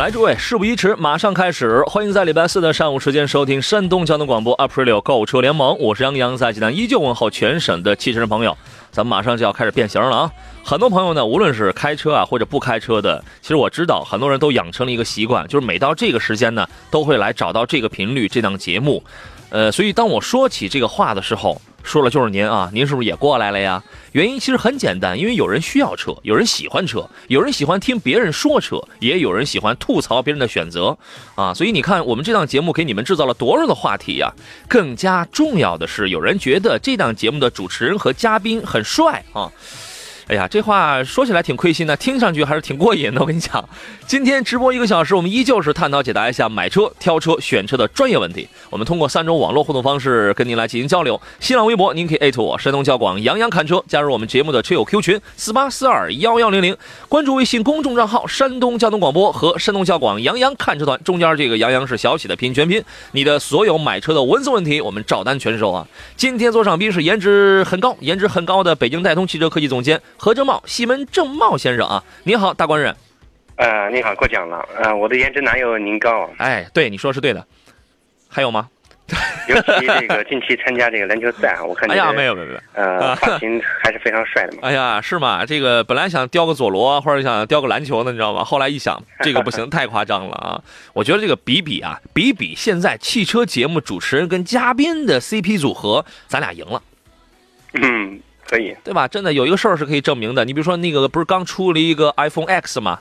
来，诸位，事不宜迟，马上开始。欢迎在礼拜四的上午时间收听山东交通广播 Aprilio 购车联盟，我是杨洋，在济南依旧问候全省的汽车人朋友。咱们马上就要开始变形了啊！很多朋友呢，无论是开车啊或者不开车的，其实我知道很多人都养成了一个习惯，就是每到这个时间呢，都会来找到这个频率这档节目。呃，所以当我说起这个话的时候，说了就是您啊，您是不是也过来了呀？原因其实很简单，因为有人需要车，有人喜欢车，有人喜欢听别人说车，也有人喜欢吐槽别人的选择啊。所以你看，我们这档节目给你们制造了多少的话题呀？更加重要的是，有人觉得这档节目的主持人和嘉宾很帅啊。哎呀，这话说起来挺亏心的，听上去还是挺过瘾的。我跟你讲，今天直播一个小时，我们依旧是探讨解答一下买车、挑车、选车的专业问题。我们通过三种网络互动方式跟您来进行交流。新浪微博，您可以艾特我山东交广杨洋看车，加入我们节目的车友 Q 群四八四二幺幺零零。关注微信公众账号山东交通广播和山东交广杨洋看车团，中间这个杨洋是小写的拼音全拼。你的所有买车的文字问题，我们照单全收啊。今天座上宾是颜值很高、颜值很高的北京戴通汽车科技总监。何正茂，西门正茂先生啊，您好，大官人。呃，你好，过奖了。呃，我的颜值哪有您高？哎，对，你说是对的。还有吗？尤其这个近期参加这个篮球赛，我看。哎呀，没有没有没有。呃，发型还是非常帅的嘛。哎呀，是吗？这个本来想雕个佐罗，或者想雕个篮球的，你知道吗？后来一想，这个不行，太夸张了啊！我觉得这个比比啊，比比现在汽车节目主持人跟嘉宾的 CP 组合，咱俩赢了。嗯。可以，对吧？真的有一个事儿是可以证明的。你比如说，那个不是刚出了一个 iPhone X 吗？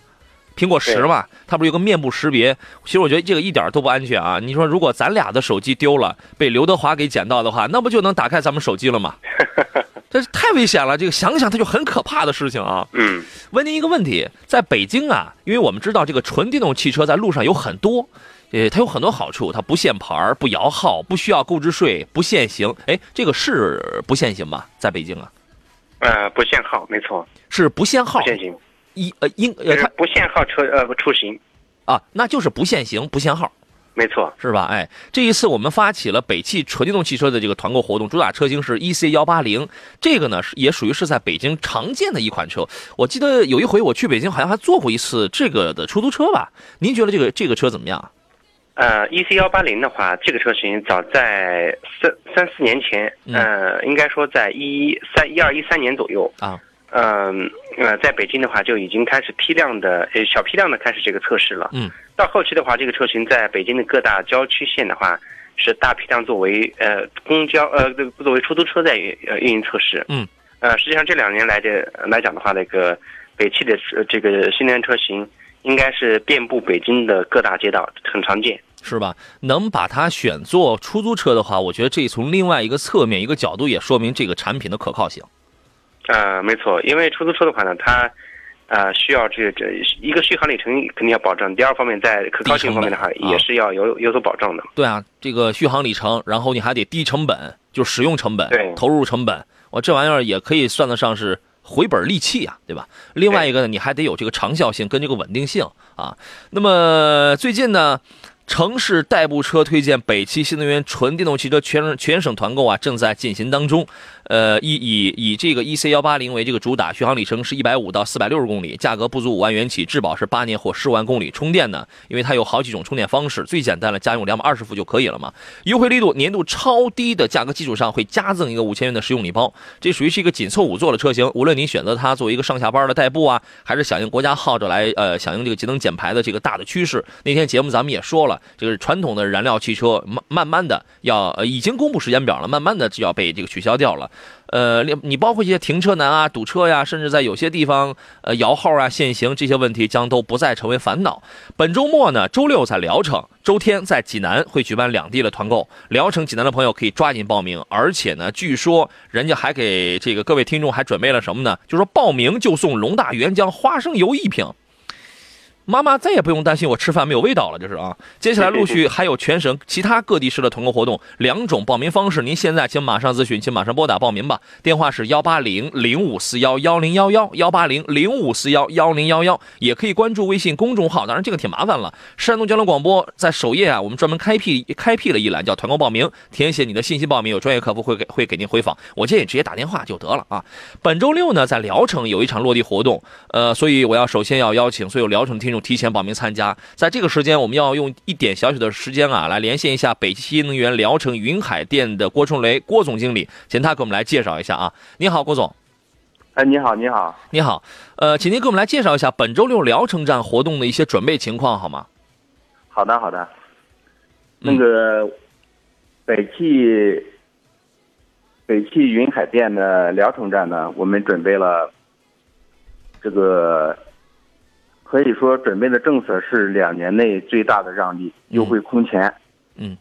苹果十嘛，它不是有个面部识别？其实我觉得这个一点都不安全啊！你说，如果咱俩的手机丢了，被刘德华给捡到的话，那不就能打开咱们手机了吗？这是太危险了！这个想想它就很可怕的事情啊。嗯。问您一个问题，在北京啊，因为我们知道这个纯电动汽车在路上有很多，呃，它有很多好处，它不限牌、不摇号、不需要购置税、不限行。哎，这个是不限行吗？在北京啊？呃，不限号，没错，是不限号，不限行，一呃应呃它不限号车呃出行，啊，那就是不限行不限号，没错，是吧？哎，这一次我们发起了北汽纯电动汽车的这个团购活动，主打车型是 E C 幺八零，这个呢是也属于是在北京常见的一款车。我记得有一回我去北京，好像还坐过一次这个的出租车吧？您觉得这个这个车怎么样？呃，E C 幺八零的话，这个车型早在三三四年前，呃，应该说在一三一二一三年左右啊，嗯呃，在北京的话就已经开始批量的呃小批量的开始这个测试了。嗯，到后期的话，这个车型在北京的各大郊区县的话是大批量作为呃公交呃作为出租车在呃运营测试。嗯，呃，实际上这两年来的来讲的话，那个北汽的这个新能源车型应该是遍布北京的各大街道，很常见。是吧？能把它选做出租车的话，我觉得这从另外一个侧面、一个角度也说明这个产品的可靠性。呃，没错，因为出租车的话呢，它呃需要这这一个续航里程肯定要保证，第二方面在可靠性方面的话也是要有有所保证的。对啊，这个续航里程，然后你还得低成本，就使用成本、投入成本，我这玩意儿也可以算得上是回本利器啊，对吧？另外一个呢，你还得有这个长效性跟这个稳定性啊。那么最近呢？城市代步车推荐北汽新能源纯电动汽车全全省团购啊，正在进行当中。呃，以以以这个 E C 幺八零为这个主打，续航里程是一百五到四百六十公里，价格不足五万元起，质保是八年或十万公里。充电呢，因为它有好几种充电方式，最简单的家用两百二十伏就可以了嘛。优惠力度，年度超低的价格基础上会加赠一个五千元的实用礼包。这属于是一个紧凑五座的车型，无论您选择它作为一个上下班的代步啊，还是响应国家号召来呃响应这个节能减排的这个大的趋势。那天节目咱们也说了，这个传统的燃料汽车慢慢慢的要呃已经公布时间表了，慢慢的就要被这个取消掉了。呃，你包括一些停车难啊、堵车呀，甚至在有些地方呃摇号啊、限行这些问题将都不再成为烦恼。本周末呢，周六在聊城，周天在济南会举办两地的团购。聊城、济南的朋友可以抓紧报名，而且呢，据说人家还给这个各位听众还准备了什么呢？就说报名就送龙大原浆花生油一瓶。妈妈再也不用担心我吃饭没有味道了，这是啊。接下来 陆续还有全省其他各地市的团购活动，两种报名方式，您现在请马上咨询，请马上拨打报名吧。电话是幺八零零五四幺幺零幺幺幺八零零五四幺幺零幺幺，也可以关注微信公众号。当然这个挺麻烦了，山东交通广播在首页啊，我们专门开辟开辟了一栏叫团购报名，填写你的信息报名，有专业客服会给会给您回访。我建议直接打电话就得了啊。本周六呢，在聊城有一场落地活动，呃，所以我要首先要邀请所有聊城听众。提前报名参加，在这个时间，我们要用一点小小的时间啊，来连线一下北汽新能源聊城云海店的郭春雷郭总经理，请他给我们来介绍一下啊。你好，郭总。哎，你好，你好，你好。呃，请您给我们来介绍一下本周六聊城站活动的一些准备情况，好吗？好的，好的。那个北汽北汽云海店的聊城站呢，我们准备了这个。可以说，准备的政策是两年内最大的让利，优惠空前。嗯，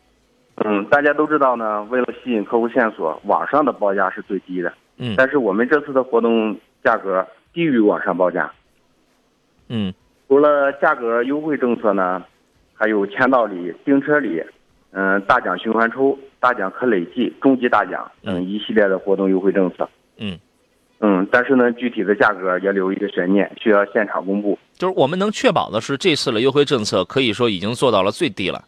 嗯，大家都知道呢，为了吸引客户线索，网上的报价是最低的。嗯，但是我们这次的活动价格低于网上报价。嗯，除了价格优惠政策呢，还有签到礼、订车礼，嗯，大奖循环抽、大奖可累计、终极大奖等一系列的活动优惠政策。嗯。嗯，但是呢，具体的价格也留一个悬念，需要现场公布。就是我们能确保的是，这次的优惠政策可以说已经做到了最低了。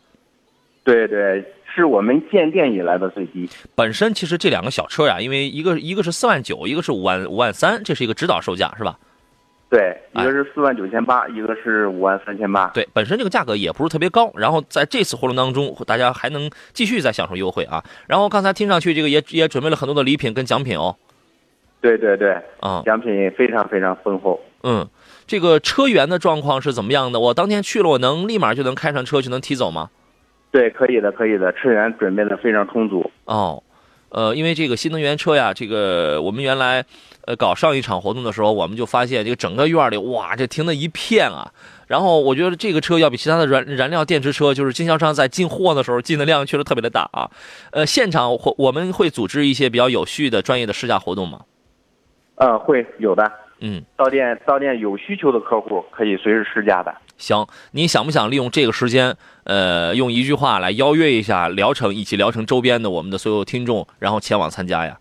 对对，是我们建店以来的最低。本身其实这两个小车呀，因为一个一个是四万九，一个是五万五万三，这是一个指导售价，是吧？对，一个是四万九千八，一个是五万三千八。对，本身这个价格也不是特别高。然后在这次活动当中，大家还能继续再享受优惠啊。然后刚才听上去，这个也也准备了很多的礼品跟奖品哦。对对对，啊，奖品非常非常丰厚。嗯，这个车源的状况是怎么样的？我当天去了，我能立马就能开上车就能提走吗？对，可以的，可以的，车源准备的非常充足。哦，呃，因为这个新能源车呀，这个我们原来呃搞上一场活动的时候，我们就发现这个整个院里哇，这停的一片啊。然后我觉得这个车要比其他的燃燃料电池车，就是经销商在进货的时候进的量确实特别的大啊。呃，现场我我们会组织一些比较有序的专业的试驾活动吗？嗯，会有的。嗯，到店到店有需求的客户可以随时试驾的。行，你想不想利用这个时间，呃，用一句话来邀约一下聊城以及聊城周边的我们的所有听众，然后前往参加呀？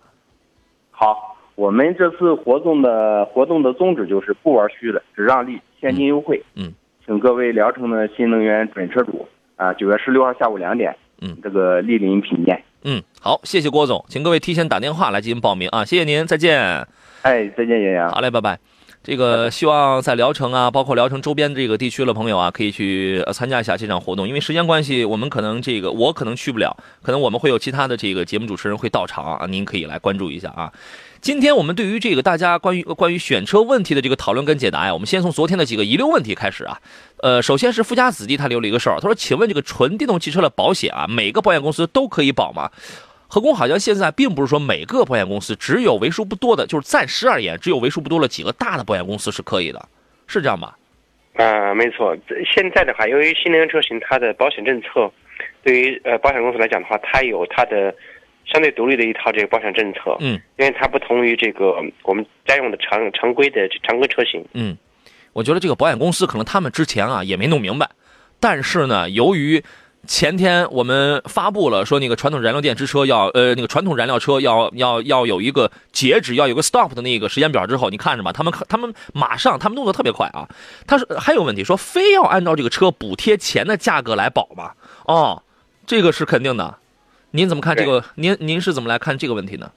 好，我们这次活动的活动的宗旨就是不玩虚的，只让利，现金优惠。嗯，请各位聊城的新能源准车主啊，九月十六号下午两点，嗯，这个莅临品鉴。嗯，好，谢谢郭总，请各位提前打电话来进行报名啊，谢谢您，再见。哎，再见，杨洋。好嘞，拜拜。这个希望在聊城啊，包括聊城周边这个地区的朋友啊，可以去参加一下这场活动。因为时间关系，我们可能这个我可能去不了，可能我们会有其他的这个节目主持人会到场啊，您可以来关注一下啊。今天我们对于这个大家关于关于选车问题的这个讨论跟解答呀，我们先从昨天的几个遗留问题开始啊。呃，首先是富家子弟他留了一个事儿，他说：“请问这个纯电动汽车的保险啊，每个保险公司都可以保吗？”何工好像现在并不是说每个保险公司，只有为数不多的，就是暂时而言，只有为数不多的几个大的保险公司是可以的，是这样吧？啊，没错。现在的话，由于新能源车型它的保险政策，对于呃保险公司来讲的话，它有它的相对独立的一套这个保险政策。嗯，因为它不同于这个我们家用的常常规的常规车型。嗯，我觉得这个保险公司可能他们之前啊也没弄明白，但是呢，由于前天我们发布了说那个传统燃料电池车要呃那个传统燃料车要要要有一个截止要有个 stop 的那个时间表之后，你看着吧，他们他们马上他们动作特别快啊。他说还有问题，说非要按照这个车补贴前的价格来保吗？哦，这个是肯定的。您怎么看这个？您您是怎么来看这个问题呢？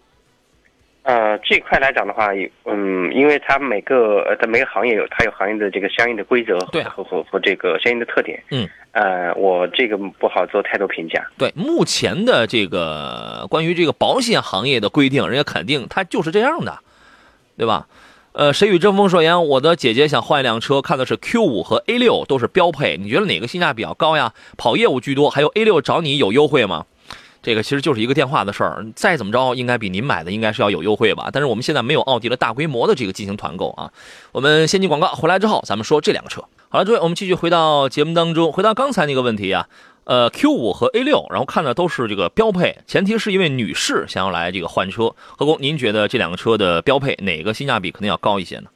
呃，这块来讲的话，嗯，因为它每个呃，它每个行业有它有行业的这个相应的规则，对和和和这个相应的特点，嗯，呃，我这个不好做太多评价。对，目前的这个关于这个保险行业的规定，人家肯定它就是这样的，对吧？呃，谁与争锋说言，我的姐姐想换一辆车，看的是 Q 五和 A 六都是标配，你觉得哪个性价比较高呀？跑业务居多，还有 A 六找你有优惠吗？这个其实就是一个电话的事儿，再怎么着，应该比您买的应该是要有优惠吧？但是我们现在没有奥迪的大规模的这个进行团购啊。我们先进广告，回来之后咱们说这两个车。好了，诸位，我们继续回到节目当中，回到刚才那个问题啊，呃，Q 五和 A 六，然后看的都是这个标配，前提是一位女士想要来这个换车。何工，您觉得这两个车的标配哪个性价比肯定要高一些呢？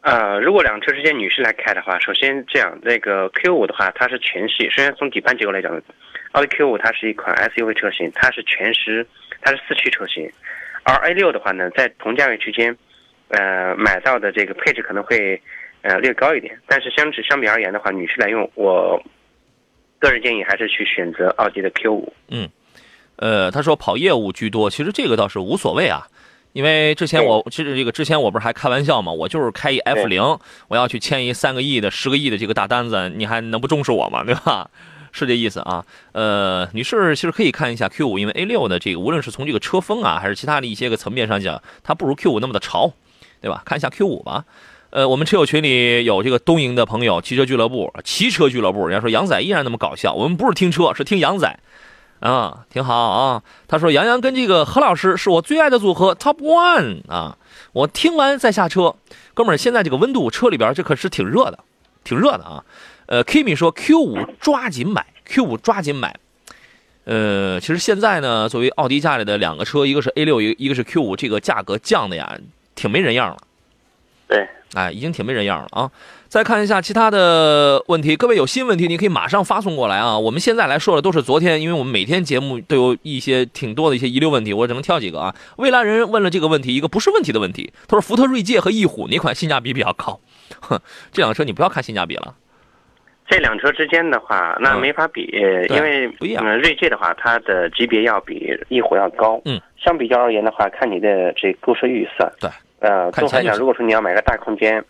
呃，如果两车之间女士来开的话，首先这样，那个 Q 五的话，它是全系，首先从底盘结构来讲，奥迪 Q 五它是一款 SUV 车型，它是全时，它是四驱车型，而 A 六的话呢，在同价位区间，呃，买到的这个配置可能会呃略高一点，但是相比相比而言的话，女士来用，我个人建议还是去选择奥迪的 Q 五。嗯，呃，他说跑业务居多，其实这个倒是无所谓啊。因为之前我其实这个之前我不是还开玩笑嘛，我就是开一 F 零，我要去签一三个亿的、十个亿的这个大单子，你还能不重视我吗？对吧？是这意思啊。呃，女士其实可以看一下 Q 五，因为 A 六的这个无论是从这个车风啊，还是其他的一些个层面上讲，它不如 Q 五那么的潮，对吧？看一下 Q 五吧。呃，我们车友群里有这个东营的朋友，汽车俱乐部、汽车俱乐部，人家说杨仔依然那么搞笑，我们不是听车，是听杨仔。啊，挺好啊。他说杨洋跟这个何老师是我最爱的组合，Top One 啊。我听完再下车，哥们儿，现在这个温度，车里边这可是挺热的，挺热的啊。呃，Kimi 说 Q 五抓紧买，Q 五抓紧买。呃，其实现在呢，作为奥迪家里的两个车，一个是 A 六，一一个是 Q 五，这个价格降的呀，挺没人样了。对，哎，已经挺没人样了啊。再看一下其他的问题，各位有新问题，你可以马上发送过来啊。我们现在来说的都是昨天，因为我们每天节目都有一些挺多的一些遗留问题，我只能挑几个啊。未来人问了这个问题，一个不是问题的问题，他说福特锐界和翼虎哪款性价比比较高？哼，这辆车你不要看性价比了。这两车之间的话，那没法比，因为不一样。锐界的话，它的级别要比翼虎要高。嗯，相比较而言的话，看你的这购车预算。对，呃，综合来讲，如果说你要买个大空间。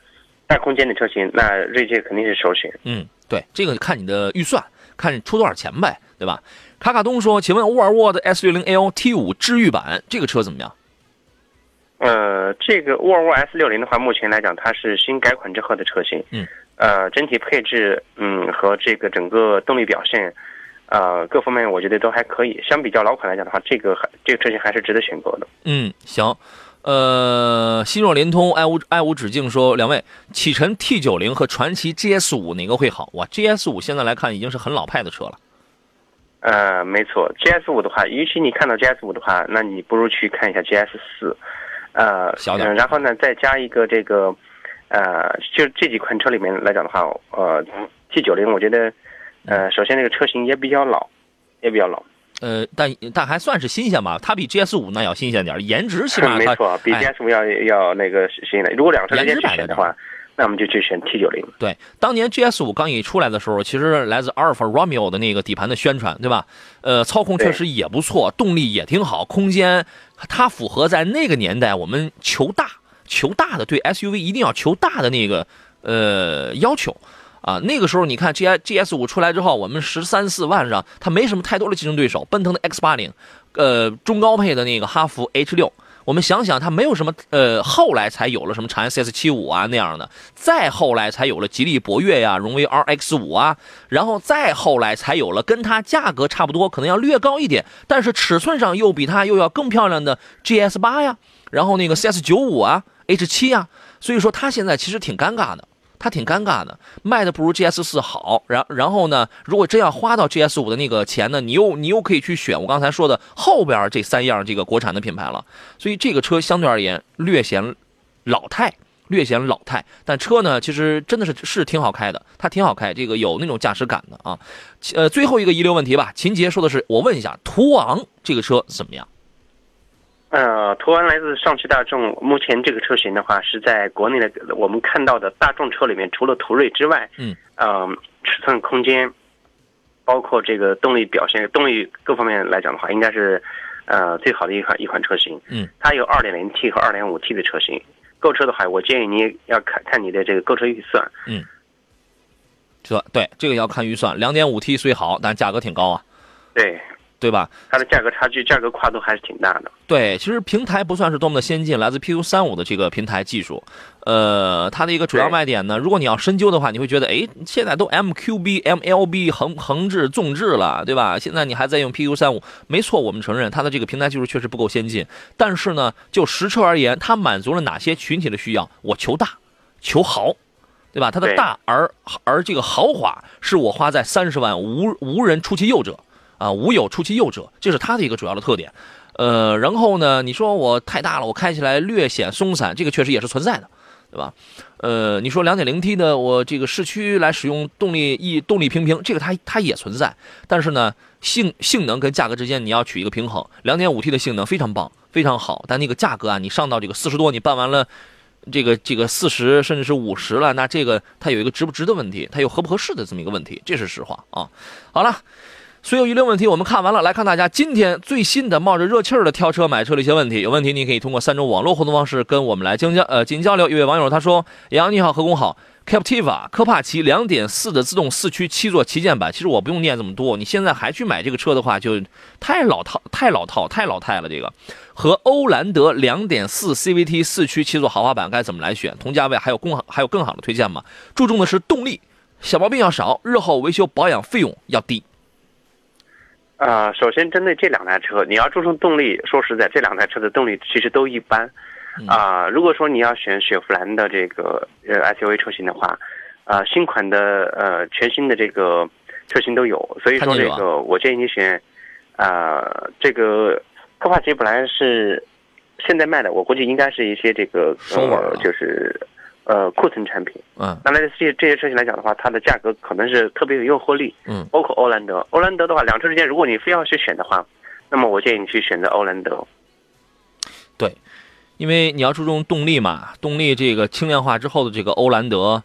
大空间的车型，那锐界肯定是首选。嗯，对，这个看你的预算，看你出多少钱呗，对吧？卡卡东说：“请问沃尔沃的 S 六零 L T 五治愈版这个车怎么样？”呃，这个沃尔沃 S 六零的话，目前来讲它是新改款之后的车型。嗯。呃，整体配置，嗯，和这个整个动力表现，呃，各方面我觉得都还可以。相比较老款来讲的话，这个还这个车型还是值得选购的。嗯，行。呃，心若联通，爱无爱无止境说，两位，启辰 T 九零和传祺 GS 五哪个会好？哇，GS 五现在来看已经是很老派的车了。呃，没错，GS 五的话，与其你看到 GS 五的话，那你不如去看一下 GS 四，呃，小点，然后呢，再加一个这个，呃，就这几款车里面来讲的话，呃，T 九零，我觉得，呃，首先这个车型也比较老，也比较老。呃，但但还算是新鲜吧，它比 GS 五那要新鲜点，颜值起码 没错，比 GS 五要要那个新的。如果两个车之间选的话，那我们就去选 T 九零。对，当年 GS 五刚一出来的时候，其实来自阿尔法 Romeo 的那个底盘的宣传，对吧？呃，操控确实也不错，动力也挺好，空间它符合在那个年代我们求大求大的对 SUV 一定要求大的那个呃要求。啊，那个时候你看 G I G S 五出来之后，我们十三四万上，它没什么太多的竞争对手。奔腾的 X 八零，呃，中高配的那个哈弗 H 六，我们想想，它没有什么，呃，后来才有了什么长安 CS 七五啊那样的，再后来才有了吉利博越呀、荣威 R X 五啊，然后再后来才有了跟它价格差不多，可能要略高一点，但是尺寸上又比它又要更漂亮的 G S 八呀，然后那个 CS 九五啊、H 七啊，所以说它现在其实挺尴尬的。它挺尴尬的，卖的不如 GS 四好。然然后呢，如果真要花到 GS 五的那个钱呢，你又你又可以去选我刚才说的后边这三样这个国产的品牌了。所以这个车相对而言略显老态，略显老态。但车呢，其实真的是是挺好开的，它挺好开，这个有那种驾驶感的啊。呃，最后一个遗留问题吧，秦杰说的是，我问一下，途昂这个车怎么样？呃，途安来自上汽大众，目前这个车型的话是在国内的我们看到的大众车里面，除了途锐之外，嗯，呃，尺寸、空间，包括这个动力表现、动力各方面来讲的话，应该是呃最好的一款一款车型。嗯，它有 2.0T 和 2.5T 的车型。购车的话，我建议你要看看你的这个购车预算。嗯，这对这个要看预算，2.5T 虽好，但价格挺高啊。对。对吧？它的价格差距、价格跨度还是挺大的。对，其实平台不算是多么的先进，来自 PQ 三五的这个平台技术。呃，它的一个主要卖点呢，如果你要深究的话，你会觉得，哎，现在都 MQB、MLB 横横置、纵置了，对吧？现在你还在用 PQ 三五，没错，我们承认它的这个平台技术确实不够先进。但是呢，就实车而言，它满足了哪些群体的需要？我求大，求豪。对吧？它的大而而这个豪华，是我花在三十万无无人出其右者，啊，无有出其右者，这是它的一个主要的特点。呃，然后呢，你说我太大了，我开起来略显松散，这个确实也是存在的，对吧？呃，你说两点零 T 的我这个市区来使用动力一动力平平，这个它它也存在，但是呢，性性能跟价格之间你要取一个平衡。两点五 T 的性能非常棒，非常好，但那个价格啊，你上到这个四十多，你办完了。这个这个四十甚至是五十了，那这个它有一个值不值的问题，它有合不合适的这么一个问题，这是实话啊。好了，所有遗留问题我们看完了，来看大家今天最新的冒着热气儿的挑车买车的一些问题。有问题你可以通过三种网络互动方式跟我们来进交呃进行交流。一位网友他说：“杨你好，何工好。” Captiva 科帕奇2.4的自动四驱七座旗舰版，其实我不用念这么多。你现在还去买这个车的话，就太老套、太老套、太老态了。这个和欧蓝德2.4 CVT 四驱七座豪华版该怎么来选？同价位还有更好、还有更好的推荐吗？注重的是动力，小毛病要少，日后维修保养费用要低。啊，首先针对这两台车，你要注重动力，说实在，这两台车的动力其实都一般。啊，如果说你要选雪佛兰的这个呃 SUV 车型的话，呃，新款的呃全新的这个车型都有，所以说这个我建议你选，啊，这个科帕奇本来是现在卖的，我估计应该是一些这个呃就是呃库存产品。嗯，那来这这些车型来讲的话，它的价格可能是特别有诱惑力。嗯，包括欧蓝德，欧蓝德的话，两车之间如果你非要去选的话，那么我建议你去选择欧蓝德。对。因为你要注重动力嘛，动力这个轻量化之后的这个欧蓝德，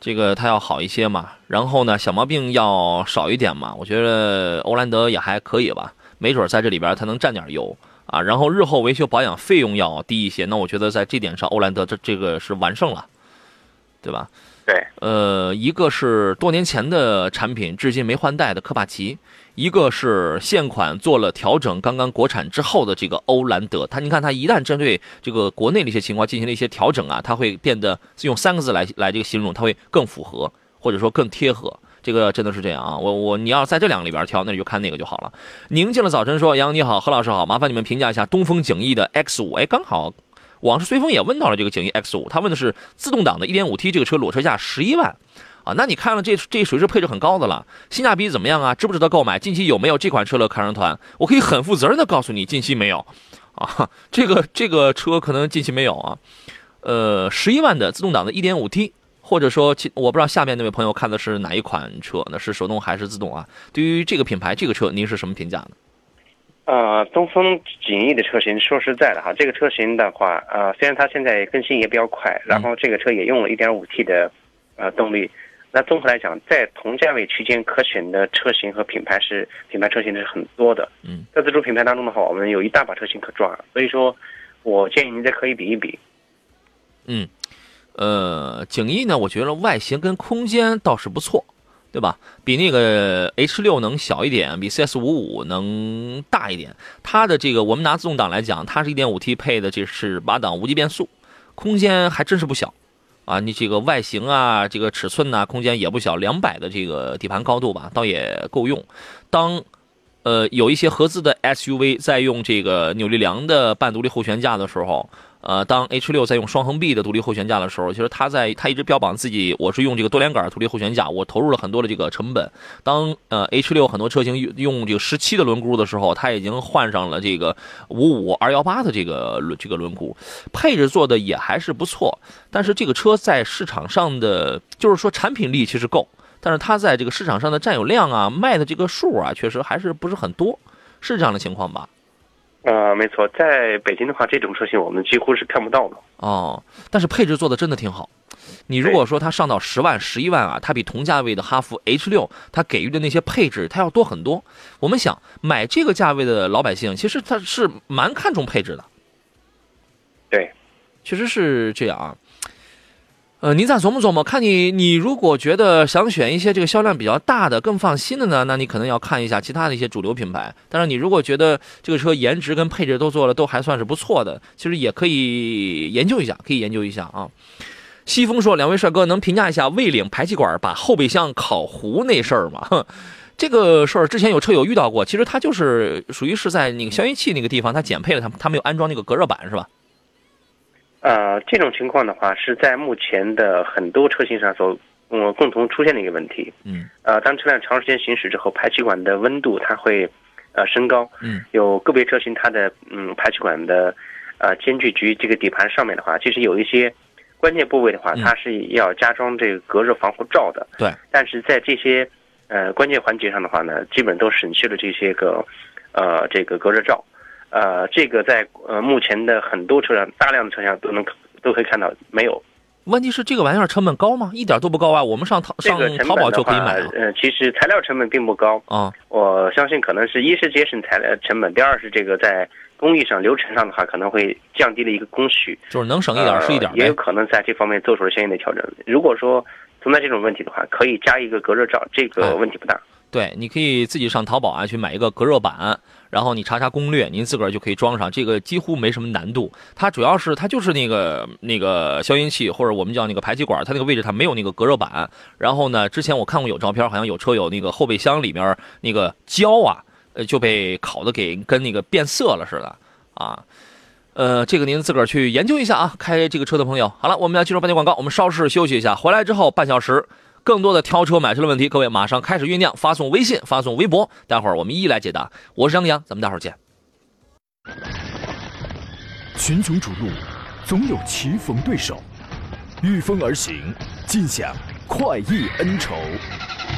这个它要好一些嘛。然后呢，小毛病要少一点嘛。我觉得欧蓝德也还可以吧，没准在这里边它能占点油啊。然后日后维修保养费用要低一些，那我觉得在这点上，欧蓝德这这个是完胜了，对吧？对，呃，一个是多年前的产品，至今没换代的科帕奇。一个是现款做了调整，刚刚国产之后的这个欧蓝德，它你看它一旦针对这个国内的一些情况进行了一些调整啊，它会变得用三个字来来这个形容，它会更符合或者说更贴合，这个真的是这样啊。我我你要在这两个里边挑，那你就看那个就好了。宁静的早晨说：“杨你好，何老师好，麻烦你们评价一下东风景逸的 X 五。”哎，刚好往事随风也问到了这个景逸 X 五，他问的是自动挡的 1.5T 这个车裸车价十一万。啊，那你看了这这属于是配置很高的了，性价比怎么样啊？值不值得购买？近期有没有这款车的看上团？我可以很负责任的告诉你，近期没有。啊，这个这个车可能近期没有啊。呃，十一万的自动挡的 1.5T，或者说，我不知道下面那位朋友看的是哪一款车，那是手动还是自动啊？对于这个品牌这个车，您是什么评价呢？呃，东风景逸的车型，说实在的哈，这个车型的话，呃，虽然它现在更新也比较快，然后这个车也用了一点五 T 的呃动力。那综合来讲，在同价位区间可选的车型和品牌是品牌车型是很多的。嗯，在自主品牌当中的话，我们有一大把车型可抓，所以说，我建议您再可以比一比。嗯，呃，景逸呢，我觉得外形跟空间倒是不错，对吧？比那个 H 六能小一点，比 CS 五五能大一点。它的这个，我们拿自动挡来讲，它是一点五 T 配的，这是八档无级变速，空间还真是不小。啊，你这个外形啊，这个尺寸呐，空间也不小，两百的这个底盘高度吧，倒也够用。当，呃，有一些合资的 SUV 在用这个扭力梁的半独立后悬架的时候。呃，当 H 六在用双横臂的独立后悬架的时候，其实它在它一直标榜自己我是用这个多连杆独立后悬架，我投入了很多的这个成本。当呃 H 六很多车型用用这个十七的轮毂的时候，它已经换上了这个五五二幺八的这个轮这个轮毂，配置做的也还是不错。但是这个车在市场上的就是说产品力其实够，但是它在这个市场上的占有量啊，卖的这个数啊，确实还是不是很多，是这样的情况吧？呃，没错，在北京的话，这种车型我们几乎是看不到的哦。但是配置做的真的挺好。你如果说它上到十万、十一万啊，它比同价位的哈弗 H 六，它给予的那些配置，它要多很多。我们想买这个价位的老百姓，其实他是蛮看重配置的。对，确实是这样啊。呃，您再琢磨琢磨，看你你如果觉得想选一些这个销量比较大的、更放心的呢，那你可能要看一下其他的一些主流品牌。但是你如果觉得这个车颜值跟配置都做了都还算是不错的，其实也可以研究一下，可以研究一下啊。西风说：“两位帅哥能评价一下魏领排气管把后备箱烤糊那事儿吗？”这个事儿之前有车友遇到过，其实它就是属于是在那个消音器那个地方，它减配了，它它没有安装那个隔热板，是吧？呃，这种情况的话，是在目前的很多车型上所嗯共同出现的一个问题。嗯。呃，当车辆长时间行驶之后，排气管的温度它会呃升高。嗯。有个别车型它的嗯排气管的呃间距局这个底盘上面的话，其实有一些关键部位的话，它是要加装这个隔热防护罩的。对。但是在这些呃关键环节上的话呢，基本都省去了这些个呃这个隔热罩。呃，这个在呃目前的很多车辆，大量的车辆都能都可以看到没有。问题是这个玩意儿成本高吗？一点都不高啊！我们上淘上淘宝就可以买。呃，其实材料成本并不高啊。我相信可能是一是节省材料成本，第二是这个在工艺上流程上的话，可能会降低了一个工序。就是能省一点是一点。也有可能在这方面做出了相应的调整。如果说存在这种问题的话，可以加一个隔热罩，这个问题不大。对，你可以自己上淘宝啊去买一个隔热板。然后你查查攻略，您自个儿就可以装上，这个几乎没什么难度。它主要是它就是那个那个消音器，或者我们叫那个排气管，它那个位置它没有那个隔热板。然后呢，之前我看过有照片，好像有车有那个后备箱里面那个胶啊，呃就被烤的给跟那个变色了似的啊。呃，这个您自个儿去研究一下啊。开这个车的朋友，好了，我们要进入半天广告，我们稍事休息一下，回来之后半小时。更多的挑车买车的问题，各位马上开始酝酿，发送微信，发送微博，待会儿我们一一来解答。我是张扬，咱们待会儿见。群雄逐鹿，总有棋逢对手，御风而行，尽享快意恩仇。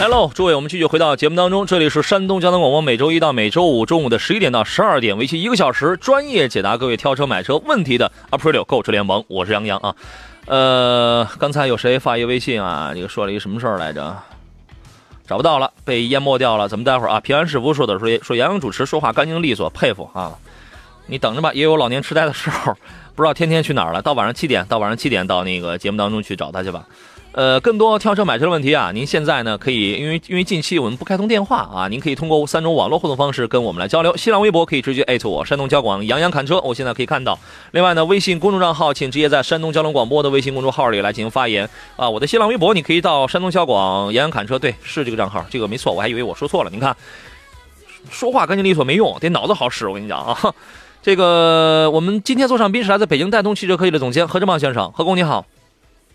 来喽，诸位，我们继续回到节目当中。这里是山东交通广播，每周一到每周五中午的十一点到十二点，为期一个小时，专业解答各位挑车买车问题的 Up Radio 购车联盟。我是杨洋啊。呃，刚才有谁发一个微信啊？这个说了一个什么事儿来着？找不到了，被淹没掉了。咱们待会儿啊，平安师傅说的说说杨洋主持说话干净利索，佩服啊！你等着吧，也有老年痴呆的时候，不知道天天去哪儿了。到晚上七点，到晚上七点到那个节目当中去找他去吧。呃，更多挑车买车的问题啊，您现在呢可以，因为因为近期我们不开通电话啊，您可以通过三种网络互动方式跟我们来交流。新浪微博可以直接艾特我，山东交广杨洋侃车，我现在可以看到。另外呢，微信公众账号请直接在山东交通广播的微信公众号里来进行发言啊。我的新浪微博你可以到山东交广杨洋侃车，对，是这个账号，这个没错，我还以为我说错了。您看，说话干净利索没用，得脑子好使。我跟你讲啊，这个我们今天坐上宾是来自北京戴通汽车科技的总监何志茂先生，何工你好。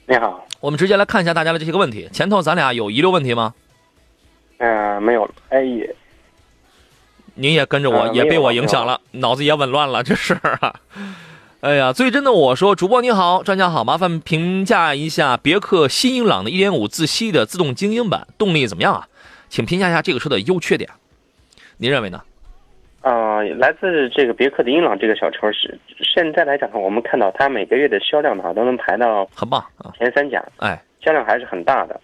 你好，我们直接来看一下大家的这些个问题。前头咱俩有遗留问题吗？嗯，没有了。哎，您也跟着我，也被我影响了，脑子也紊乱了，这是。哎呀，最真的我说，主播你好，专家好，麻烦评价一下别克新英朗的1.5自吸的自动精英版动力怎么样啊？请评价一下这个车的优缺点，您认为呢？啊，来自这个别克的英朗这个小车是现在来讲的话，我们看到它每个月的销量的话都能排到很棒前三甲，哎，销量还是很大的。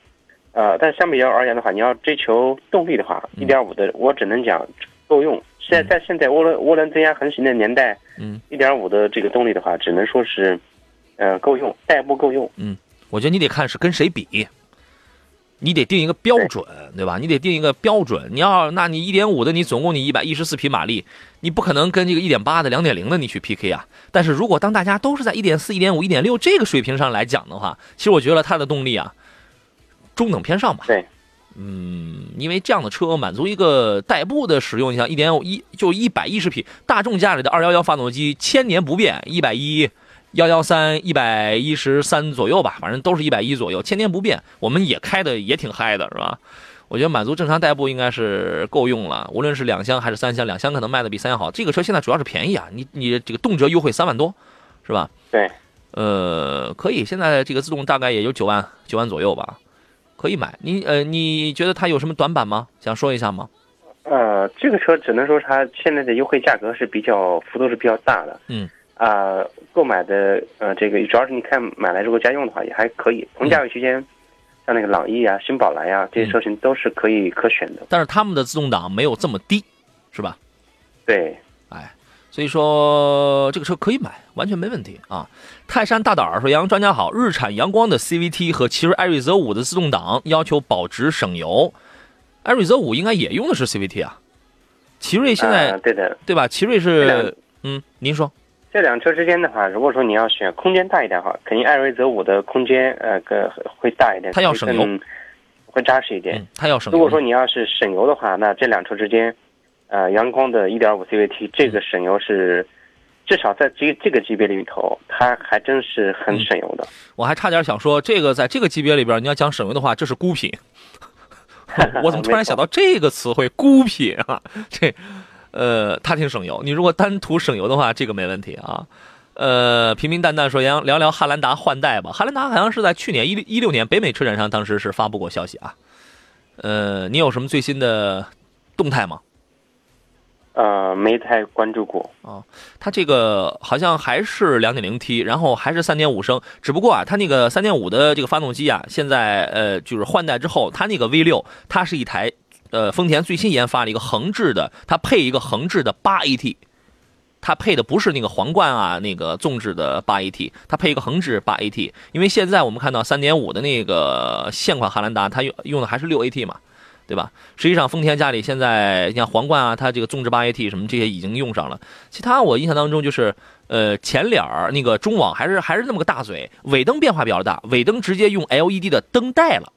呃，但相比较而言的话，你要追求动力的话，一点五的我只能讲够用。现在在现在涡轮涡轮增压横行的年代，嗯，一点五的这个动力的话，只能说是呃够用，代步够用。嗯，我觉得你得看是跟谁比。你得定一个标准，对吧？你得定一个标准。你要，那你一点五的，你总共你一百一十四匹马力，你不可能跟这个一点八的、两点零的你去 PK 啊。但是如果当大家都是在一点四、一点五、一点六这个水平上来讲的话，其实我觉得它的动力啊，中等偏上吧。对，嗯，因为这样的车满足一个代步的使用，你像一点五一就一百一十匹，大众家里的二幺幺发动机千年不变，一百一。幺幺三一百一十三左右吧，反正都是一百一左右，千年不变。我们也开的也挺嗨的，是吧？我觉得满足正常代步应该是够用了。无论是两厢还是三厢，两厢可能卖的比三厢好。这个车现在主要是便宜啊，你你这个动辄优惠三万多，是吧？对，呃，可以。现在这个自动大概也就九万九万左右吧。可以买。你呃，你觉得它有什么短板吗？想说一下吗？呃，这个车只能说它现在的优惠价格是比较幅度是比较大的。嗯。啊，购买的呃，这个主要是你看买来如果家用的话也还可以。同价位区间，像那个朗逸啊、新宝来啊这些车型都是可以可选的。但是他们的自动挡没有这么低，是吧？对。哎，所以说这个车可以买，完全没问题啊。泰山大胆说：“杨专家好，日产阳光的 CVT 和奇瑞艾瑞泽五的自动挡要求保值省油。”艾瑞泽五应该也用的是 CVT 啊，奇瑞现在对的，对吧？奇瑞是嗯，您说这两车之间的话，如果说你要选空间大一点的话，肯定艾瑞泽五的空间呃个会大一点，它要省油，会扎实一点。它要省。如果说你要是省油的话，那这两车之间，呃，阳光的1.5 CVT 这个省油是至少在这这个级别里头，它还真是很省油的。我还差点想说，这个在这个级别里边，你要讲省油的话，这是孤品。我怎么突然想到这个词汇“孤品”啊？这，呃，它挺省油。你如果单图省油的话，这个没问题啊。呃，平平淡淡说，杨聊聊汉兰达换代吧。汉兰达好像是在去年一六一六年北美车展上，当时是发布过消息啊。呃，你有什么最新的动态吗？呃，没太关注过啊。它这个好像还是两点零 T，然后还是三点五升，只不过啊，它那个三点五的这个发动机啊，现在呃就是换代之后，它那个 V 六，它是一台呃丰田最新研发的一个横置的，它配一个横置的八 AT，它配的不是那个皇冠啊那个纵置的八 AT，它配一个横置八 AT，因为现在我们看到三点五的那个现款汉兰达，它用用的还是六 AT 嘛。对吧？实际上，丰田家里现在像皇冠啊，它这个纵置八 AT 什么这些已经用上了。其他我印象当中就是，呃，前脸儿那个中网还是还是那么个大嘴，尾灯变化比较大，尾灯直接用 LED 的灯带了。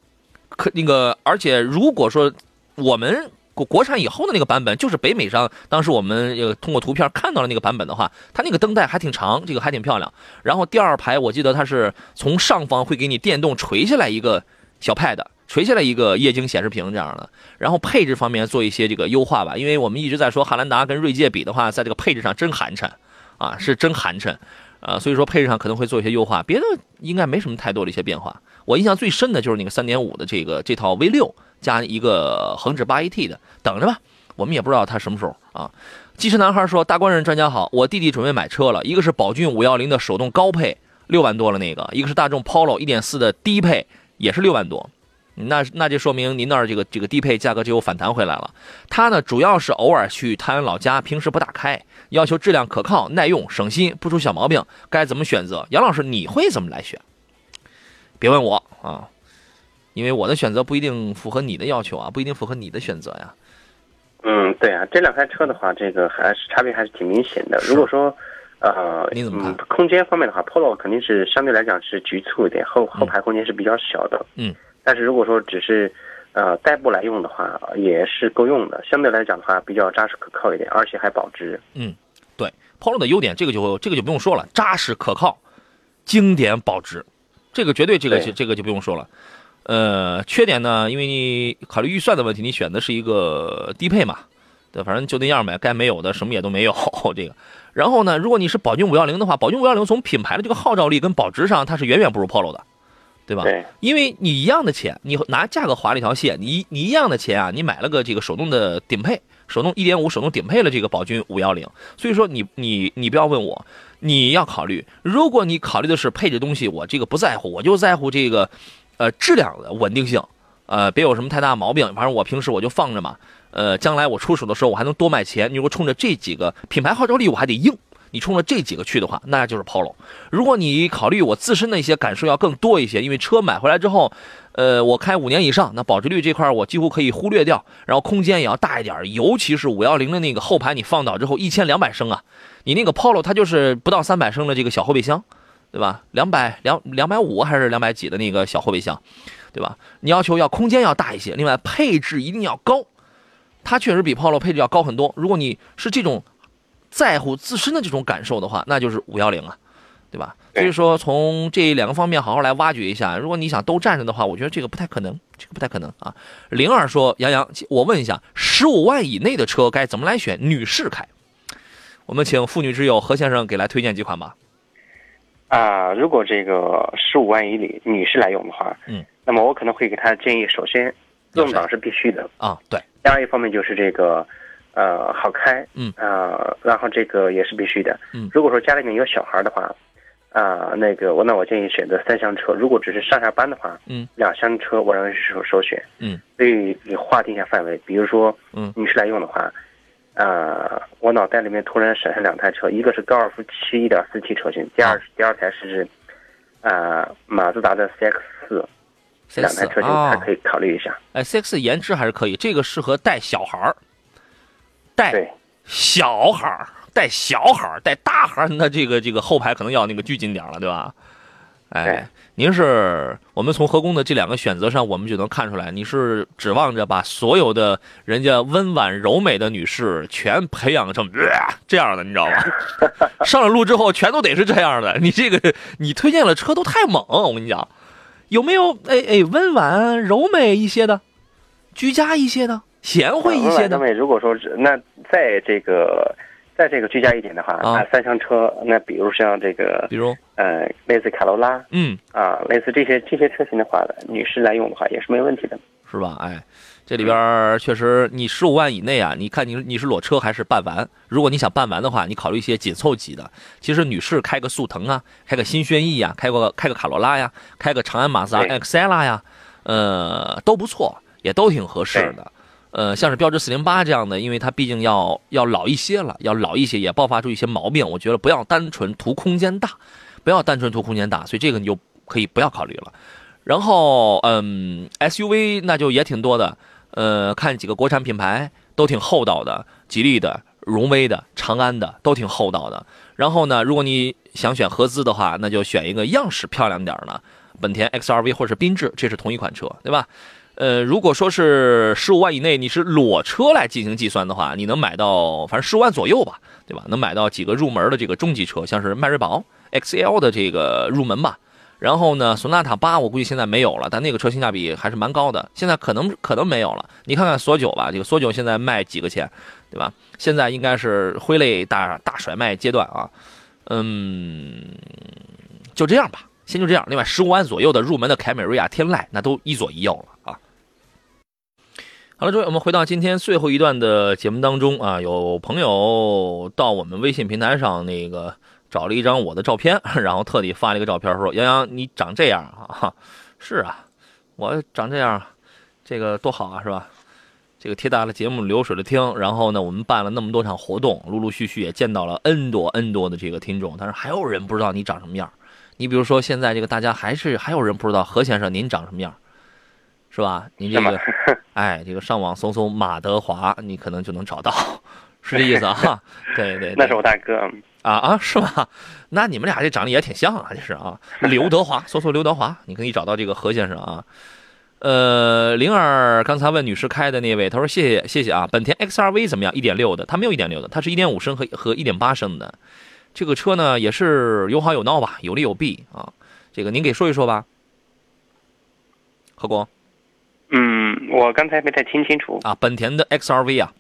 可那个，而且如果说我们国国产以后的那个版本，就是北美上当时我们呃通过图片看到了那个版本的话，它那个灯带还挺长，这个还挺漂亮。然后第二排我记得它是从上方会给你电动垂下来一个小 pad。垂下来一个液晶显示屏这样的，然后配置方面做一些这个优化吧，因为我们一直在说汉兰达跟锐界比的话，在这个配置上真寒碜，啊是真寒碜，啊所以说配置上可能会做一些优化，别的应该没什么太多的一些变化。我印象最深的就是那个三点五的这个这套 V 六加一个横置八 AT 的，等着吧，我们也不知道它什么时候啊。机车男孩说：“大官人专家好，我弟弟准备买车了，一个是宝骏五幺零的手动高配六万多了那个，一个是大众 Polo 一点四的低配也是六万多。”那那就说明您那儿这个这个低配价格就有反弹回来了。他呢主要是偶尔去探老家，平时不打开，要求质量可靠、耐用、省心，不出小毛病。该怎么选择？杨老师，你会怎么来选？别问我啊，因为我的选择不一定符合你的要求啊，不一定符合你的选择呀。嗯，对啊，这两台车的话，这个还是差别还是挺明显的。如果说呃，你怎么看？空间方面的话，Polo 肯定是相对来讲是局促一点，后后排空间是比较小的。嗯。但是如果说只是，呃，代步来用的话，也是够用的。相对来讲的话，比较扎实可靠一点，而且还保值。嗯，对，Polo 的优点，这个就这个就不用说了，扎实可靠，经典保值，这个绝对这个这个就不用说了。呃，缺点呢，因为你考虑预算的问题，你选的是一个低配嘛，对，反正就那样呗，该没有的什么也都没有。这个，然后呢，如果你是宝骏五幺零的话，宝骏五幺零从品牌的这个号召力跟保值上，它是远远不如 Polo 的。对吧？对，因为你一样的钱，你拿价格划了一条线，你你一样的钱啊，你买了个这个手动的顶配，手动一点五手动顶配了这个宝骏五幺零，所以说你你你不要问我，你要考虑，如果你考虑的是配置东西，我这个不在乎，我就在乎这个，呃，质量的稳定性，呃，别有什么太大毛病，反正我平时我就放着嘛，呃，将来我出手的时候我还能多卖钱，你如果冲着这几个品牌号召力，我还得硬。你冲着这几个去的话，那就是 Polo。如果你考虑我自身的一些感受要更多一些，因为车买回来之后，呃，我开五年以上，那保值率这块我几乎可以忽略掉。然后空间也要大一点，尤其是五幺零的那个后排，你放倒之后一千两百升啊，你那个 Polo 它就是不到三百升的这个小后备箱，对吧？两百两两百五还是两百几的那个小后备箱，对吧？你要求要空间要大一些，另外配置一定要高，它确实比 Polo 配置要高很多。如果你是这种。在乎自身的这种感受的话，那就是五幺零啊，对吧？所以说从这两个方面好好来挖掘一下。如果你想都站着的话，我觉得这个不太可能，这个不太可能啊。灵儿说：“杨洋，我问一下，十五万以内的车该怎么来选？女士开？我们请妇女之友何先生给来推荐几款吧。啊，如果这个十五万以里女士来用的话，嗯，那么我可能会给她建议，首先自动挡是必须的，啊，对，第二一方面就是这个，呃，好开，嗯。呃，然后这个也是必须的，嗯。如果说家里面有小孩的话，啊、那个我那我建议选择三厢车，如果只是上下班的话，嗯，两厢车我认为是首首选，嗯，所以你划定一下范围，比如说，嗯。女士来用的话，呃，我脑袋里面突然闪现两台车，一个是高尔夫七一点四 T 车型，第二、第二台是，呃，马自达的 CX 四，这两台车型啊还可以考虑一下，哎，CX 颜值还是可以，这个适合带小孩儿，带。小孩儿，带小孩儿，带大孩儿，那这个这个后排可能要那个拘谨点了，对吧？对哎，您是我们从何工的这两个选择上，我们就能看出来，你是指望着把所有的人家温婉柔美的女士全培养成、呃这样的，你知道吗？上了路之后全都得是这样的。你这个你推荐的车都太猛，我跟你讲，有没有哎哎温婉柔美一些的，居家一些的，贤惠一些的各？位，如果说是那在这个，在这个居家一点的话，啊三厢车，那比如像这个比如，呃，类似卡罗拉嗯，啊，类似这些这些车型的话，女士来用的话也是没问题的。是吧？哎，这里边儿确实，你十五万以内啊，你看你你是裸车还是半完？如果你想半完的话，你考虑一些紧凑级的。其实女士开个速腾啊，开个新轩逸呀，开个开个卡罗拉呀，开个长安马自达对 Excella 呀，呃，都不错，也都挺合适的。呃，像是标致四零八这样的，因为它毕竟要要老一些了，要老一些，也爆发出一些毛病。我觉得不要单纯图空间大，不要单纯图空间大，所以这个你就可以不要考虑了。然后，嗯，SUV 那就也挺多的，呃，看几个国产品牌都挺厚道的，吉利的、荣威的、长安的都挺厚道的。然后呢，如果你想选合资的话，那就选一个样式漂亮点的，本田 XRV 或者是缤智，这是同一款车，对吧？呃，如果说是十五万以内，你是裸车来进行计算的话，你能买到反正十五万左右吧，对吧？能买到几个入门的这个中级车，像是迈锐宝 XL 的这个入门吧。然后呢，索纳塔八我估计现在没有了，但那个车性价比还是蛮高的，现在可能可能没有了。你看看索九吧，这个索九现在卖几个钱，对吧？现在应该是挥泪大大甩卖阶段啊，嗯，就这样吧，先就这样。另外，十五万左右的入门的凯美瑞啊、天籁那都一左一右了啊。好了，诸位，我们回到今天最后一段的节目当中啊，有朋友到我们微信平台上那个找了一张我的照片，然后特地发了一个照片，说：“杨洋，你长这样啊？”是啊，我长这样，这个多好啊，是吧？这个铁打的节目流水的听，然后呢，我们办了那么多场活动，陆陆续续也见到了 N 多 N 多的这个听众，但是还有人不知道你长什么样。你比如说，现在这个大家还是还有人不知道何先生您长什么样，是吧？您这个，哎，这个上网搜搜马德华，你可能就能找到，是这意思啊？对对对，那是我大哥，嗯啊啊，是吗？那你们俩这长得也挺像啊，这是啊。刘德华，搜搜刘德华，你可以找到这个何先生啊。呃，灵儿刚才问女士开的那位，他说谢谢谢谢啊。本田 XRV 怎么样？一点六的，它没有一点六的，它是一点五升和和一点八升的。这个车呢也是有好有闹吧，有利有弊啊。这个您给说一说吧，何工嗯，我刚才没太听清楚。啊，本田的 XRV 啊，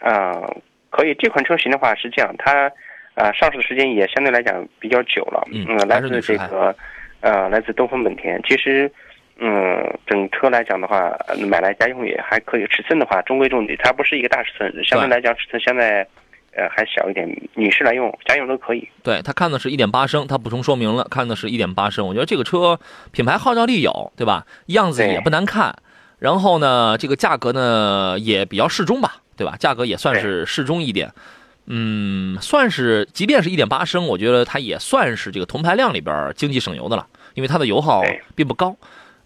啊，可以，这款车型的话是这样，它啊上市的时间也相对来讲比较久了，嗯呃来自这个呃来自东风本田。其实，嗯，整车来讲的话，呃买来家用也还可以。尺寸的话中规中矩，它不是一个大尺寸，相对来讲尺寸相对呃还小一点，女士来用家用都可以。对他看的是一点八升，他补充说明了，看的是一点八升。我觉得这个车品牌号召力有，对吧？样子也不难看，然后呢，这个价格呢也比较适中吧，对吧？价格也算是适中一点，嗯，算是，即便是一点八升，我觉得它也算是这个同排量里边经济省油的了，因为它的油耗并不高，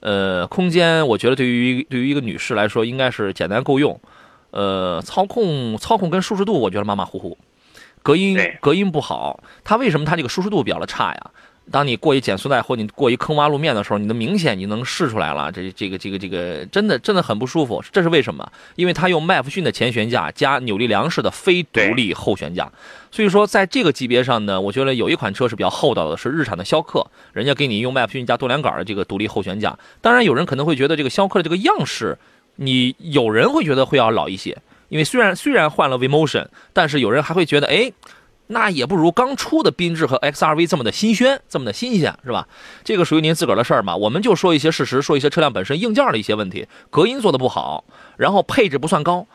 呃，空间我觉得对于对于一个女士来说应该是简单够用，呃，操控操控跟舒适度我觉得马马虎虎，隔音隔音不好，它为什么它这个舒适度比较的差呀？当你过一减速带或你过一坑洼路面的时候，你的明显你能试出来了，这这个这个这个真的真的很不舒服。这是为什么？因为它用麦弗逊的前悬架加扭力梁式的非独立后悬架，所以说在这个级别上呢，我觉得有一款车是比较厚道的，是日产的逍客，人家给你用麦弗逊加多连杆的这个独立后悬架。当然，有人可能会觉得这个逍客的这个样式，你有人会觉得会要老一些，因为虽然虽然换了 V Motion，但是有人还会觉得，哎，那也不如刚出的缤智和 XRV 这么的新鲜，这么的新鲜，是吧？这个属于您自个儿的事儿嘛。我们就说一些事实，说一些车辆本身硬件的一些问题，隔音做的不好，然后配置不算高。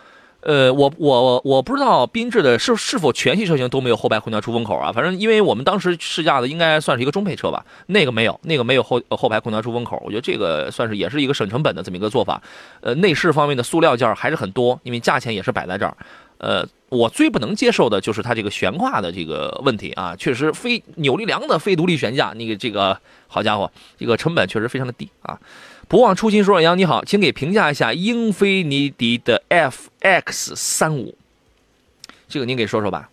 呃，我我我不知道缤智的是是否全系车型都没有后排空调出风口啊？反正因为我们当时试驾的应该算是一个中配车吧，那个没有，那个没有后后排空调出风口。我觉得这个算是也是一个省成本的这么一个做法。呃，内饰方面的塑料件还是很多，因为价钱也是摆在这儿。呃，我最不能接受的就是它这个悬挂的这个问题啊，确实非扭力梁的非独立悬架，那个这个好家伙，这个成本确实非常的低啊。不忘初心说：“杨你好，请给评价一下英菲尼迪的 FX 三五，这个您给说说吧。”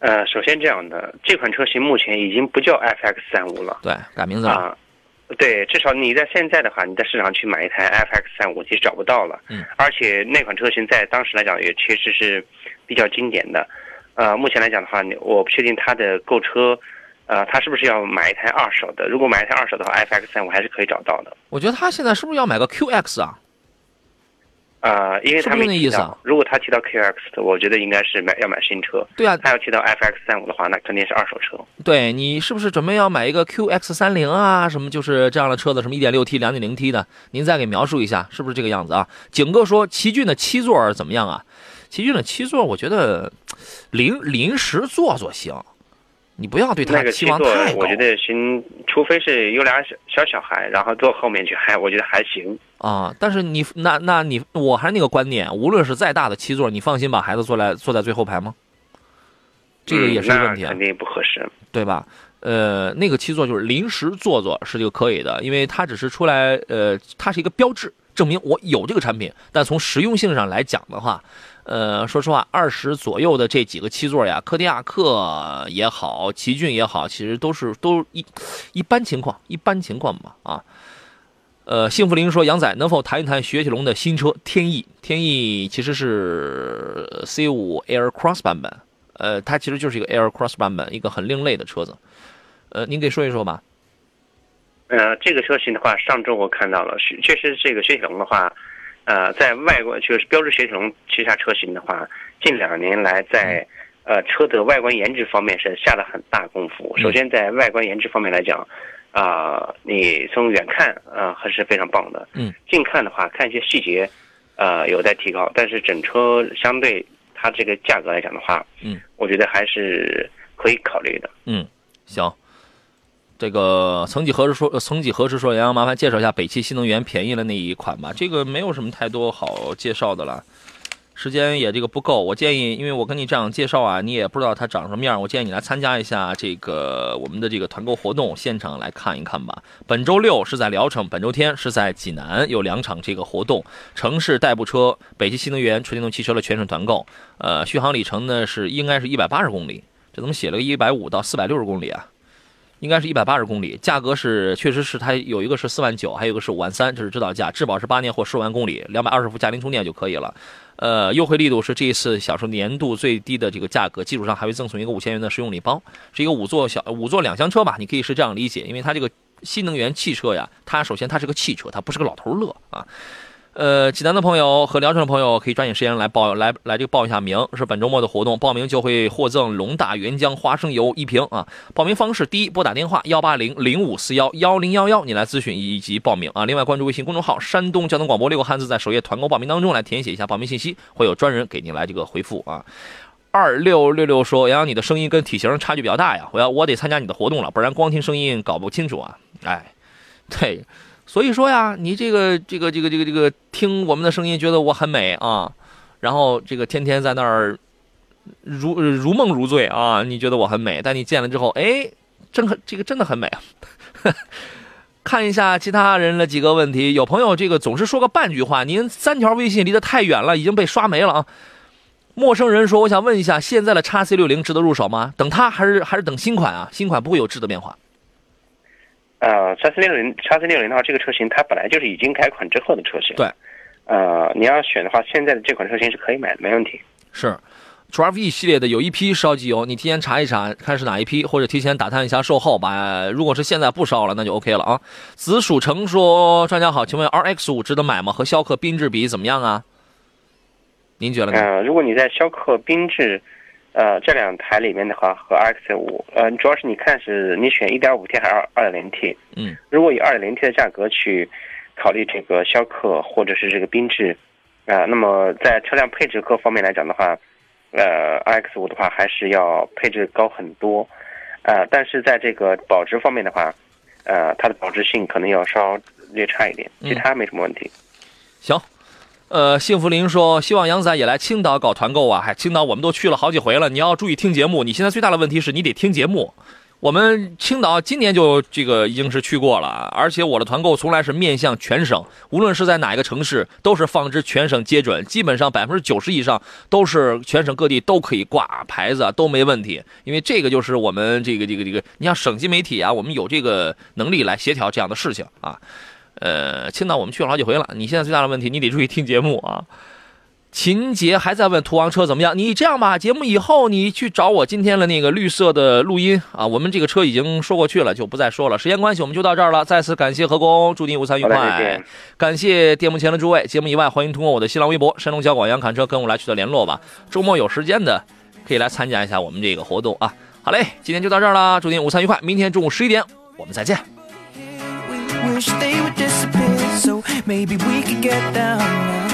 呃，首先这样的这款车型目前已经不叫 FX 三五了，对，改名字了。啊，对，至少你在现在的话，你在市场去买一台 FX 三五，其实找不到了。嗯。而且那款车型在当时来讲也确实是比较经典的。呃，目前来讲的话，我不确定它的购车。呃，他是不是要买一台二手的？如果买一台二手的话，FX 三五还是可以找到的。我觉得他现在是不是要买个 QX 啊？啊，因为他没提到。如果他提到 QX 的，我觉得应该是买要买新车。对啊，他要提到 FX 三五的话，那肯定是二手车。对你是不是准备要买一个 QX 三零啊？什么就是这样的车子？什么一点六 T、两点零 T 的？您再给描述一下，是不是这个样子啊？景哥说，奇骏的七座怎么样啊？奇骏的七座，我觉得临临时坐坐行。你不要对他期望太高。我觉得行，除非是有俩小小小孩，然后坐后面去，还我觉得还行啊。但是你那那你我还是那个观念，无论是再大的七座，你放心把孩子坐在坐在最后排吗？这个也是问题，肯定不合适，对吧？呃，那个七座就是临时坐坐是就可以的，因为它只是出来，呃，它是一个标志，证明我有这个产品。但从实用性上来讲的话。呃，说实话，二十左右的这几个七座呀，柯迪亚克也好，奇骏也好，其实都是都一一般情况，一般情况嘛啊。呃，幸福林说，杨仔能否谈一谈雪铁龙的新车天翼？天翼其实是 C 五 Air Cross 版本，呃，它其实就是一个 Air Cross 版本，一个很另类的车子。呃，您给说一说吧。呃，这个车型的话，上周我看到了，确实这个雪铁龙的话。呃，在外观就是标致雪铁龙旗下车型的话，近两年来在呃车的外观颜值方面是下了很大功夫。首先在外观颜值方面来讲，啊，你从远看啊还是非常棒的。嗯。近看的话，看一些细节，呃，有待提高。但是整车相对它这个价格来讲的话，嗯，我觉得还是可以考虑的。嗯，行。这个曾几何时说，曾几何时说，杨洋麻烦介绍一下北汽新能源便宜了那一款吧。这个没有什么太多好介绍的了，时间也这个不够。我建议，因为我跟你这样介绍啊，你也不知道它长什么样。我建议你来参加一下这个我们的这个团购活动，现场来看一看吧。本周六是在聊城，本周天是在济南，有两场这个活动。城市代步车，北汽新能源纯电动汽车的全省团购，呃，续航里程呢是应该是一百八十公里，这怎么写了个一百五到四百六十公里啊？应该是一百八十公里，价格是确实是它有一个是四万九，还有一个是五万三，这是指导价，质保是八年或十五万公里，两百二十伏家庭充电就可以了。呃，优惠力度是这一次享受年度最低的这个价格，基础上还会赠送一个五千元的实用礼包，是一个五座小五座两厢车吧，你可以是这样理解，因为它这个新能源汽车呀，它首先它是个汽车，它不是个老头乐啊。呃，济南的朋友和聊城的朋友可以抓紧时间来报来来这个报一下名，是本周末的活动，报名就会获赠龙大原浆花生油一瓶啊。报名方式：第一，拨打电话幺八零零五四幺幺零幺幺，你来咨询以及报名啊。另外，关注微信公众号“山东交通广播”六个汉字，在首页团购报名当中来填写一下报名信息，会有专人给您来这个回复啊。二六六六说：“杨洋，你的声音跟体型差距比较大呀，我要我得参加你的活动了，不然光听声音搞不清楚啊。”哎，对。所以说呀，你这个这个这个这个这个听我们的声音，觉得我很美啊，然后这个天天在那儿如如梦如醉啊，你觉得我很美，但你见了之后，哎，真很这个真的很美啊。看一下其他人的几个问题，有朋友这个总是说个半句话，您三条微信离得太远了，已经被刷没了啊。陌生人说，我想问一下，现在的叉 C 六零值得入手吗？等它还是还是等新款啊？新款不会有质的变化。呃，叉 C 六零，叉 C 六零的话，这个车型它本来就是已经改款之后的车型。对，呃，你要选的话，现在的这款车型是可以买的，没问题。是，12E 系列的有一批烧机油，你提前查一查，看是哪一批，或者提前打探一下售后吧。如果是现在不烧了，那就 OK 了啊。紫薯橙说：“专家好，请问 RX 五值得买吗？和逍客缤智比怎么样啊？您觉得呢？”呃，如果你在逍客缤智呃，这两台里面的话和 RX 五，呃，主要是你看是你选 1.5T 还是二 2.0T？嗯，如果以 2.0T 的价格去考虑这个逍客或者是这个缤智，啊、那么在车辆配置各方面来讲的话，呃，RX 五的话还是要配置高很多，呃，但是在这个保值方面的话，呃，它的保值性可能要稍略差一点，其他没什么问题。行。呃，幸福林说希望杨仔也来青岛搞团购啊！嗨，青岛我们都去了好几回了，你要注意听节目。你现在最大的问题是你得听节目。我们青岛今年就这个已经是去过了，而且我的团购从来是面向全省，无论是在哪一个城市，都是放之全省皆准，基本上百分之九十以上都是全省各地都可以挂牌子，都没问题。因为这个就是我们这个这个这个，你像省级媒体啊，我们有这个能力来协调这样的事情啊。呃，青岛我们去了好几回了，你现在最大的问题，你得注意听节目啊。秦杰还在问途昂车怎么样？你这样吧，节目以后你去找我今天的那个绿色的录音啊。我们这个车已经说过去了，就不再说了。时间关系，我们就到这儿了。再次感谢何工，祝您午餐愉快。感谢电幕前的诸位。节目以外，欢迎通过我的新浪微博“山东小广杨侃车”跟我来取得联络吧。周末有时间的可以来参加一下我们这个活动啊。好嘞，今天就到这儿了，祝您午餐愉快。明天中午十一点我们再见。Wish they would disappear so maybe we could get down now.